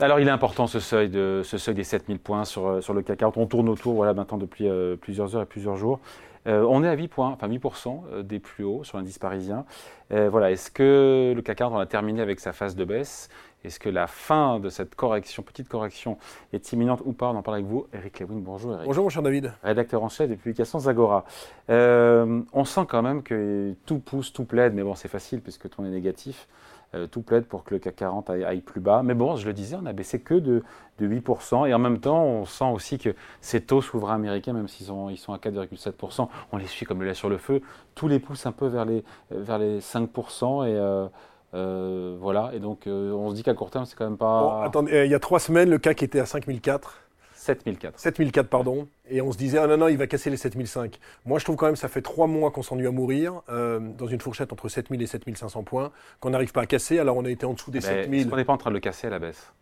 Alors il est important ce seuil, de, ce seuil des 7000 points sur, sur le CAC 40. On tourne autour voilà, maintenant depuis plusieurs heures et plusieurs jours. on est à 8 points, enfin 8% des plus hauts sur l'indice parisien. voilà, est-ce que le CAC 40 a terminé avec sa phase de baisse? Est-ce que la fin de cette correction, petite correction, est imminente ou pas? On en parle avec vous, Eric Lewin. Bonjour Eric. Bonjour mon cher David. Rédacteur en chef des publications Zagora. Euh, on sent quand même que tout pousse, tout plaide, mais bon c'est facile puisque tout est négatif. Euh, tout plaide pour que le CAC 40 aille, plus bas. Mais bon, je le disais, on a baissé que de, 8%. Et en même temps, on sent aussi que ces taux souverains américains, même s'ils sont, ils sont à 4,7%, on les suit comme le lait sur le feu. Tous les poussent un peu vers les, vers les 5%. Et euh, euh, voilà, et donc on se dit qu'à court terme, c'est quand même pas. attendez, euh, il y a trois semaines, le CAC était à 5004. 7004. 7004, pardon. Et on se disait, ah non, non, il va casser les 7005. Moi, je trouve quand même ça fait trois mois qu'on s'ennuie à mourir, dans une fourchette entre 7000 et 7500 points, qu'on n'arrive pas à casser. Alors, on a été en dessous des 7000. Est-ce qu'on n'est pas en train de le casser à la baisse?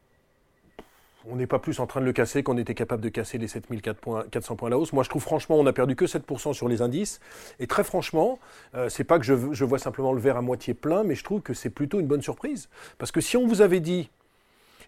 On n'est pas plus en train de le casser qu'on était capable de casser les 7400 points à la hausse. Moi, je trouve franchement, on n'a perdu que 7% sur les indices. Et très franchement, euh, c'est pas que je, je, vois simplement le verre à moitié plein, mais je trouve que c'est plutôt une bonne surprise. Parce que si on vous avait dit,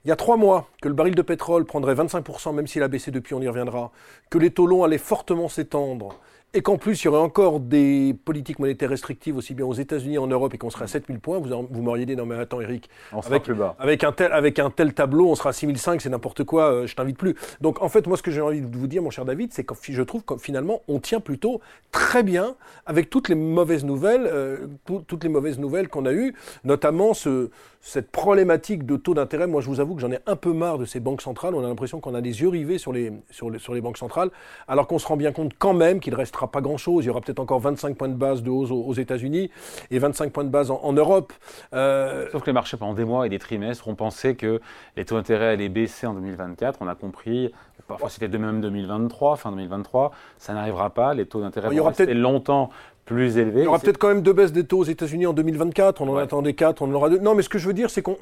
il y a trois mois, que le baril de pétrole prendrait 25%, même s'il a baissé depuis, on y reviendra, que les taux longs allaient fortement s'étendre, et qu'en plus il y aurait encore des politiques monétaires restrictives aussi bien aux États-Unis en Europe et qu'on serait à 7000 points, vous, vous m'auriez dit non mais attends Eric, avec, plus bas. Avec, un tel, avec un tel tableau on sera à 6005, c'est n'importe quoi, euh, je t'invite plus. Donc en fait moi ce que j'ai envie de vous dire mon cher David, c'est que je trouve que finalement on tient plutôt très bien avec toutes les mauvaises nouvelles, euh, toutes les mauvaises nouvelles qu'on a eues, notamment ce, cette problématique de taux d'intérêt. Moi je vous avoue que j'en ai un peu marre de ces banques centrales, on a l'impression qu'on a les yeux rivés sur les, sur les, sur les banques centrales, alors qu'on se rend bien compte quand même qu'il reste pas grand-chose. Il y aura peut-être encore 25 points de base de hausse aux, États-Unis et 25 points de base en, Europe. Euh, Sauf que les marchés, pendant des mois et des trimestres, ont pensé que les taux d'intérêt allaient baisser en 2024. On a compris, parfois c'était de même 2023, fin 2023, ça n'arrivera pas. Les taux d'intérêt vont rester longtemps plus élevé. Il y aura peut-être quand même deux baisses des taux aux États-Unis en 2024. On en attendait quatre, on en aura deux. Non, mais ce que je veux dire, c'est qu'on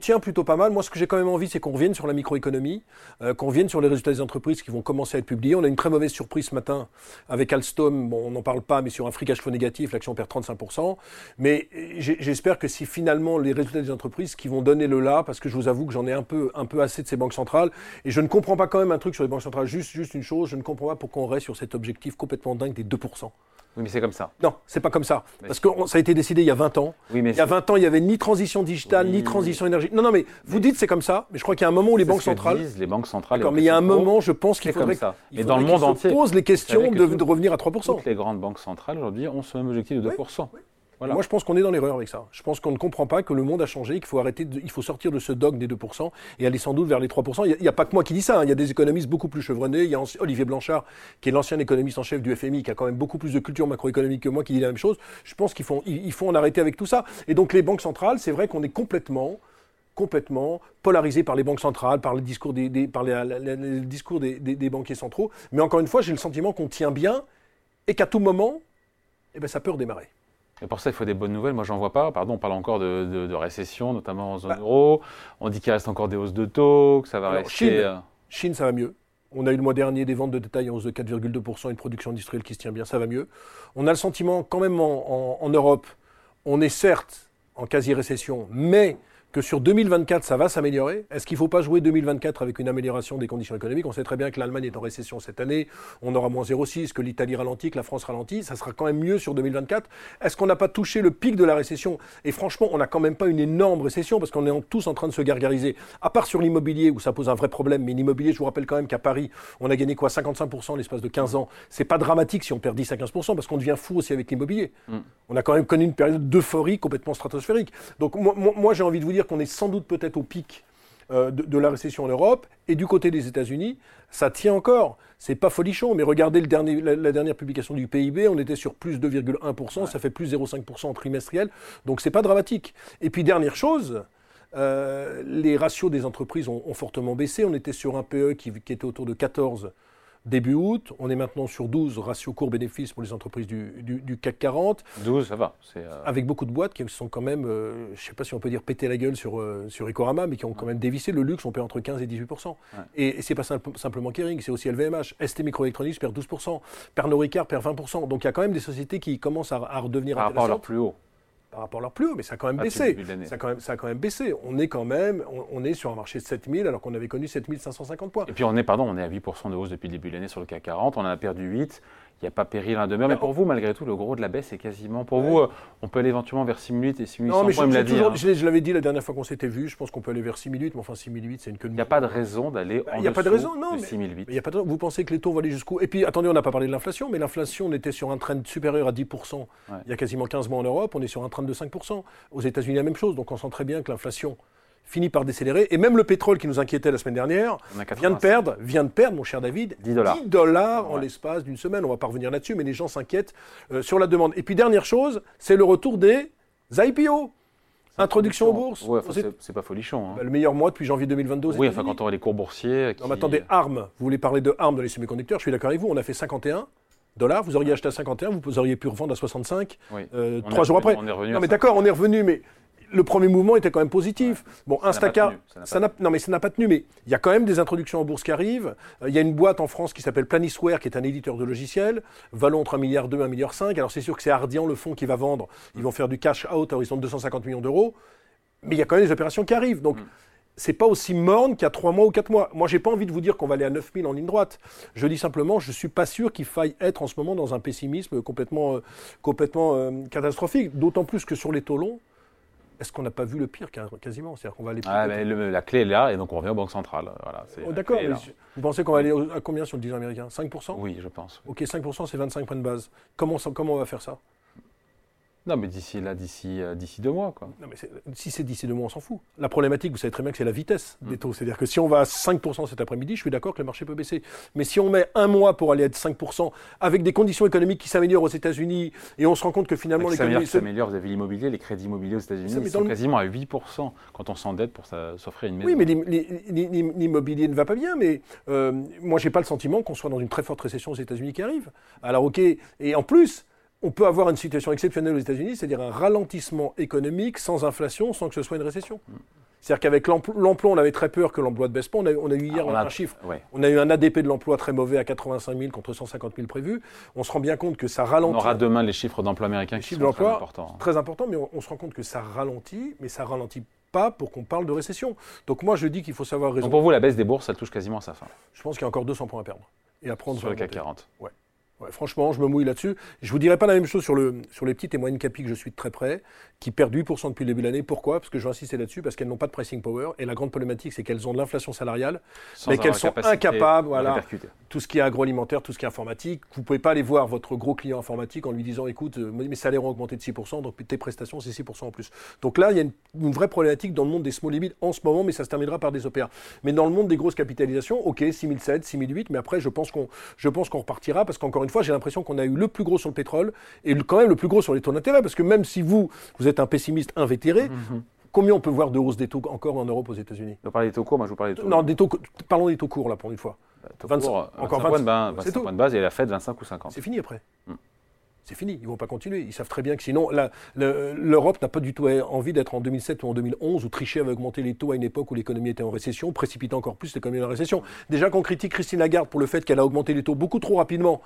tient plutôt pas mal. Moi, ce que j'ai quand même envie, c'est qu'on revienne sur la microéconomie, euh, qu'on revienne sur les résultats des entreprises qui vont commencer à être publiés. On a une très mauvaise surprise ce matin avec Alstom. Bon, on n'en parle pas, mais sur un free cash flow négatif, l'action perd 35%. Mais j'espère que si finalement les résultats des entreprises qui vont donner le là, parce que je vous avoue que j'en ai un peu, un peu assez de ces banques centrales, et je ne comprends pas quand même un truc sur les banques centrales. Juste, juste une chose, je ne comprends pas pourquoi on reste sur cet objectif complètement dingue des 2%. Oui, mais c'est comme ça. Non, c'est pas comme ça. Parce que ça a été décidé il y a 20 ans. Oui, mais il y a 20 ans, il n'y avait ni transition digitale, ni transition énergétique. Non, non, mais vous dites c'est comme ça, mais je crois qu'il y a un moment où les banques centrales. Disent, les banques centrales. D'accord, mais il y a un moment, je pense qu'il faudrait. Comme ça. Mais dans le monde entier. pose les questions de, revenir à 3%. Toutes les grandes banques centrales aujourd'hui ont ce même objectif de 2%. Moi, je pense qu'on est dans l'erreur avec ça. Je pense qu'on ne comprend pas que le monde a changé, qu'il faut arrêter, il faut sortir de ce dogme des 2% et aller sans doute vers les 3%. Il n'y a, pas que moi qui dis ça. Hein. Il y a des économistes beaucoup plus chevronnés. Il y a Olivier Blanchard, qui est l'ancien économiste en chef du FMI, qui a quand même beaucoup plus de culture macroéconomique que moi, qui dit la même chose. Je pense qu'il faut, en arrêter avec tout ça. Et donc, les banques centrales, c'est vrai qu'on est complètement complètement polarisé par les banques centrales, par les discours des, par discours des, banquiers centraux. Mais encore une fois, j'ai le sentiment qu'on tient bien et qu'à tout moment, eh ben, ça peut redémarrer. Et pour ça, il faut des bonnes nouvelles. Moi, j'en vois pas. Pardon, on parle encore de, récession, notamment en zone bah. euro. On dit qu'il reste encore des hausses de taux, que ça va rester. Chine, euh, Chine, ça va mieux. On a eu le mois dernier des ventes de détail en hausse de 4,2% et une production industrielle qui se tient bien, ça va mieux. On a le sentiment, quand même, en Europe, on est certes en quasi-récession, mais que sur 2024, ça va s'améliorer Est-ce qu'il ne faut pas jouer 2024 avec une amélioration des conditions économiques? On sait très bien que l'Allemagne est en récession cette année, on aura moins 0,6, que l'Italie ralentit, que la France ralentit, ça sera quand même mieux sur 2024. Est-ce qu'on n'a pas touché le pic de la récession? Et franchement, on n'a quand même pas une énorme récession parce qu'on est tous en train de se gargariser. À part sur l'immobilier où ça pose un vrai problème, mais l'immobilier, je vous rappelle quand même qu'à Paris, on a gagné quoi? 55% l'espace de 15 ans. C'est pas dramatique si on perd 10 à 15% parce qu'on devient fou aussi avec l'immobilier. Mm. On a quand même connu une période d'euphorie complètement stratosphérique. Donc moi, moi j'ai envie de vous dire qu'on est sans doute peut-être au pic euh, de, la récession en Europe. Et du côté des États-Unis, ça tient encore. C'est pas folichon, mais regardez le dernier, la, dernière publication du PIB, on était sur plus 2,1%, ça fait plus 0,5% en trimestriel. Donc c'est pas dramatique. Et puis dernière chose, euh, les ratios des entreprises ont, fortement baissé. On était sur un PE qui, qui était autour de 14 début août. On est maintenant sur 12 ratios court-bénéfice pour les entreprises du, CAC 40. 12, ça va. Euh, Avec beaucoup de boîtes qui sont quand même, euh, je ne sais pas si on peut dire péter la gueule sur, euh, sur Ecorama, mais qui ont quand même dévissé le luxe, on perd entre 15 et 18 Et, et c'est pas simplement Kering, c'est aussi LVMH. ST Microelectronics perd 12% Pernod Ricard perd 20% Donc il y a quand même des sociétés qui commencent à, redevenir Par rapport à leur plus haut. Par rapport à leur plus haut, mais ça a quand même Ah, baissé. Ça a, quand même, ça a quand même baissé. On est quand même, on, on est sur un marché de 7000 alors qu'on avait connu 7550 points. Et puis on est, pardon, on est à 8% de hausse depuis le début de l'année sur le CAC 40, on en a perdu 8. Il n'y a pas péril à demeure, mais pour vous, malgré tout, le gros de la baisse est quasiment. Pour vous, euh, on peut aller éventuellement vers 6008 et 6800 Non, mais points, je, il me l'a j'ai dit. toujours- hein. je l'avais dit la dernière fois qu'on s'était vu, je pense qu'on peut aller vers 6008, mais enfin 6008, c'est une queue de Il n'y a pas de raison d'aller Bah, en il y a pas de raison, non, de mais- 6008. Il y a pas de- Vous pensez que les taux vont aller jusqu'où? Et puis, attendez, on n'a pas parlé de l'inflation, mais l'inflation, on était sur un trend supérieur à 10% Ouais. il y a quasiment 15 mois en Europe, on est sur un trend de 5%. Aux États-Unis, la même chose, donc on sent très bien que l'inflation finit par décélérer. Et même le pétrole qui nous inquiétait la semaine dernière a vient de 85. perdre, vient de perdre, mon cher David, 10 dollars. dollars en l'espace d'une semaine. On va pas revenir là-dessus, mais les gens s'inquiètent euh, sur la demande. Et puis, dernière chose, c'est le retour des IPO. Introduction aux bourses. Ouais, enfin, c'est- pas folichon. hein. Bah, le meilleur mois depuis janvier 2022 aux Oui, enfin, quand on voit les cours boursiers. Qui... Non, mais attendez, ARM, vous voulez parler de ARM dans les semi-conducteurs, je suis d'accord avec vous, on a fait 51 dollars, vous auriez acheté à 51, vous auriez pu revendre à 65 Oui. euh, trois jours après. on est revenu non mais d'accord, on est revenu, mais le premier mouvement était quand même positif. Bon, n'a pas Instacart, ça n'a pas non mais ça n'a pas tenu, mais il y a quand même des introductions en bourse qui arrivent. Euh, Il y a une boîte en France qui s'appelle Planisware, qui est un éditeur de logiciels, valant entre 1 milliard 2 et 1 milliard 5. Alors c'est sûr que c'est Ardian, le fonds qui va vendre, ils vont faire du cash out à horizon de 250 millions d'euros, mais il y a quand même des opérations qui arrivent. Donc c'est pas aussi morne qu'il y a 3 mois ou 4 mois. Moi, j'ai pas envie de vous dire qu'on va aller à 9000 en ligne droite. Je dis simplement, je suis pas sûr qu'il faille être en ce moment dans un pessimisme complètement, euh, complètement euh, catastrophique. D'autant plus que sur les taux longs, est-ce qu'on n'a pas vu le pire quas- quasiment? C'est-à-dire qu'on va aller. Ah, peut-être- mais le- la clé est là, et donc on revient aux banques centrales. Voilà, Oh, D'accord, vous pensez qu'on va aller à combien sur le 10 ans américain? 5% Oui, je pense. Ok, 5%, c'est 25 points de base. Comment on va faire ça? Non, mais d'ici là, d'ici euh, d'ici deux mois, quoi. Non, mais si c'est d'ici deux mois, on s'en fout. La problématique, vous savez très bien que c'est la vitesse Mm. des taux. C'est-à-dire que si on va à 5% cet après-midi, je suis d'accord que le marché peut baisser. Mais si on met un mois pour aller à 5%, avec des conditions économiques qui s'améliorent aux États-Unis, et on se rend compte que finalement s'améliore, l'économie... se- s'améliore, vous avez l'immobilier, les crédits immobiliers aux États-Unis, Ça, ils sont le- quasiment à 8% quand on s'endette pour s'offrir une maison. Oui, mais l'im- l'im- l'im- l'immobilier ne va pas bien, mais euh, moi, j'ai pas le sentiment qu'on soit dans une très forte récession aux États-Unis qui arrive. Alors, ok, et en plus, on peut avoir une situation exceptionnelle aux États-Unis, c'est-à-dire un ralentissement économique sans inflation, sans que ce soit une récession. C'est-à-dire qu'avec l'empl- l'emploi, on avait très peur que l'emploi ne baisse pas. On a, on a eu hier Ah, on a- un chiffre. Ouais. On a eu un ADP de l'emploi très mauvais à 85 000 contre 150 000 prévus. On se rend bien compte que ça On ralentit. aura demain les chiffres d'emploi américains Les qui sont très importants. très important, mais on, on se rend compte que ça ralentit, mais ça ralentit pas pour qu'on parle de récession. Donc moi, je dis qu'il faut savoir raison. Donc pour vous, la baisse des bourses, elle touche quasiment à sa fin Je pense qu'il y a encore 200 points à perdre. Et à prendre sur le CAC 40. Ouais, franchement, je me mouille là-dessus. Je vous dirai pas la même chose sur, le, sur les petites et moyennes capis que je suis de très près, qui perdent 8% depuis le début de l'année. Pourquoi? Parce que je vais insister là-dessus, parce qu'elles n'ont pas de pricing power. Et la grande problématique, c'est qu'elles ont de l'inflation salariale, Sans mais qu'elles sont incapables, voilà. tout ce qui est agroalimentaire, tout ce qui est informatique. Vous pouvez pas aller voir votre gros client informatique en lui disant, écoute, euh, mes salaires ont augmenté de 6%, donc tes prestations, c'est 6% en plus. Donc là, il y a une, une vraie problématique dans le monde des small limits en ce moment, mais ça se terminera par des OPA. Mais dans le monde des grosses capitalisations, ok, 6007, 6008, mais après, je pense qu'on, je pense qu'on repartira parce qu'encore une fois, j'ai l'impression qu'on a eu le plus gros sur le pétrole et le- quand même le plus gros sur les taux d'intérêt, parce que même si vous, vous êtes un pessimiste invétéré, Mhm. combien on peut voir de hausse des taux encore en Europe aux États-Unis? Vous parlez des taux courts, moi je vous parlais des taux Non, des taux, parlons des taux courts là pour une fois. taux 25, courts, encore 25 points de 25, base, c'est 25 tout. points de base et la Fed 25 ou 50. C'est fini après. Mm. C'est fini, ils vont pas continuer. Ils savent très bien que sinon, l'Europe n'a pas du tout envie d'être en 2007 ou en 2011 où Trichet avait augmenté les taux à une époque où l'économie était en récession, précipitant encore plus l'économie la récession. Déjà qu'on critique Christine Lagarde pour le fait qu'elle a augmenté les taux beaucoup trop rapidement.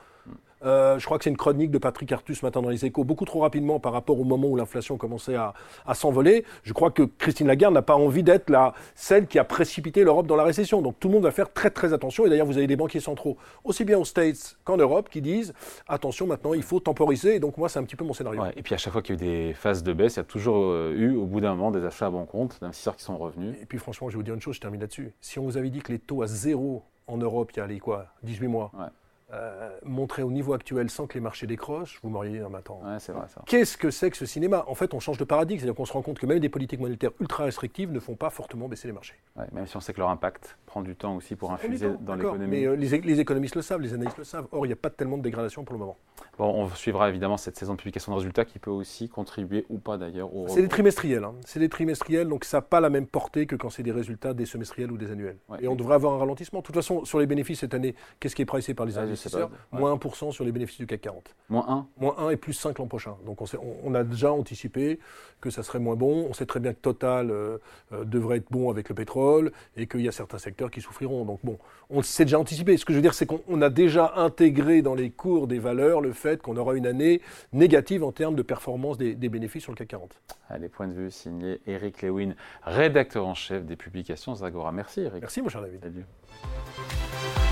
Euh, je crois que c'est une chronique de Patrick Artus ce matin dans les échos, beaucoup trop rapidement par rapport au moment où l'inflation commençait à, à s'envoler. Je crois que Christine Lagarde n'a pas envie d'être la, celle qui a précipité l'Europe dans la récession. Donc tout le monde va faire très très attention. Et d'ailleurs, vous avez des banquiers centraux, aussi bien aux States qu'en Europe, qui disent attention maintenant, il faut temporiser. Et donc moi, c'est un petit peu mon scénario. Ouais, Et puis à chaque fois qu'il y a eu des phases de baisse, il y a toujours euh, eu au bout d'un moment des achats à bon compte d'investisseurs qui sont revenus. Et puis franchement, je vais vous dire une chose, je termine là-dessus. Si on vous avait dit que les taux à zéro en Europe, il y a les quoi, 18 mois, Ouais. Euh, montraient au niveau actuel sans que les marchés décrochent, vous m'auriez dit, non, mais attends, Ouais, c'est vrai ça. Qu'est-ce que c'est que ce cinéma? En fait, on change de paradigme, c'est-à-dire qu'on se rend compte que même des politiques monétaires ultra restrictives ne font pas fortement baisser les marchés. Ouais, même si on sait que leur impact prend du temps aussi pour infuser dans l'économie. Mais euh, les, économistes le savent, les analystes le savent. Or, il n'y a pas tellement de dégradation pour le moment. Bon, on suivra évidemment cette saison de publication de résultats qui peut aussi contribuer ou pas d'ailleurs au C'est des trimestriels. hein. C'est des trimestriels, donc ça n'a pas la même portée que quand c'est des résultats des semestriels ou des annuels. Ouais. Et on devrait avoir un ralentissement. De toute façon, sur les bénéfices cette année, qu'est-ce qui est pricé par les Ah, moins 1% sur les bénéfices du CAC 40. Moins 1 Moins 1 et plus 5 l'an prochain. Donc on, on, a déjà anticipé que ça serait moins bon. On sait très bien que Total euh, euh, devrait être bon avec le pétrole et qu'il y a certains secteurs qui souffriront. Donc bon, on s'est déjà anticipé. Ce que je veux dire, c'est qu'on a déjà intégré dans les cours des valeurs le fait qu'on aura une année négative en termes de performance des, bénéfices sur le CAC 40. Allez, point de vue signé Eric Lewin, rédacteur en chef des publications Zagora. Merci Eric. Merci mon cher David. Salut.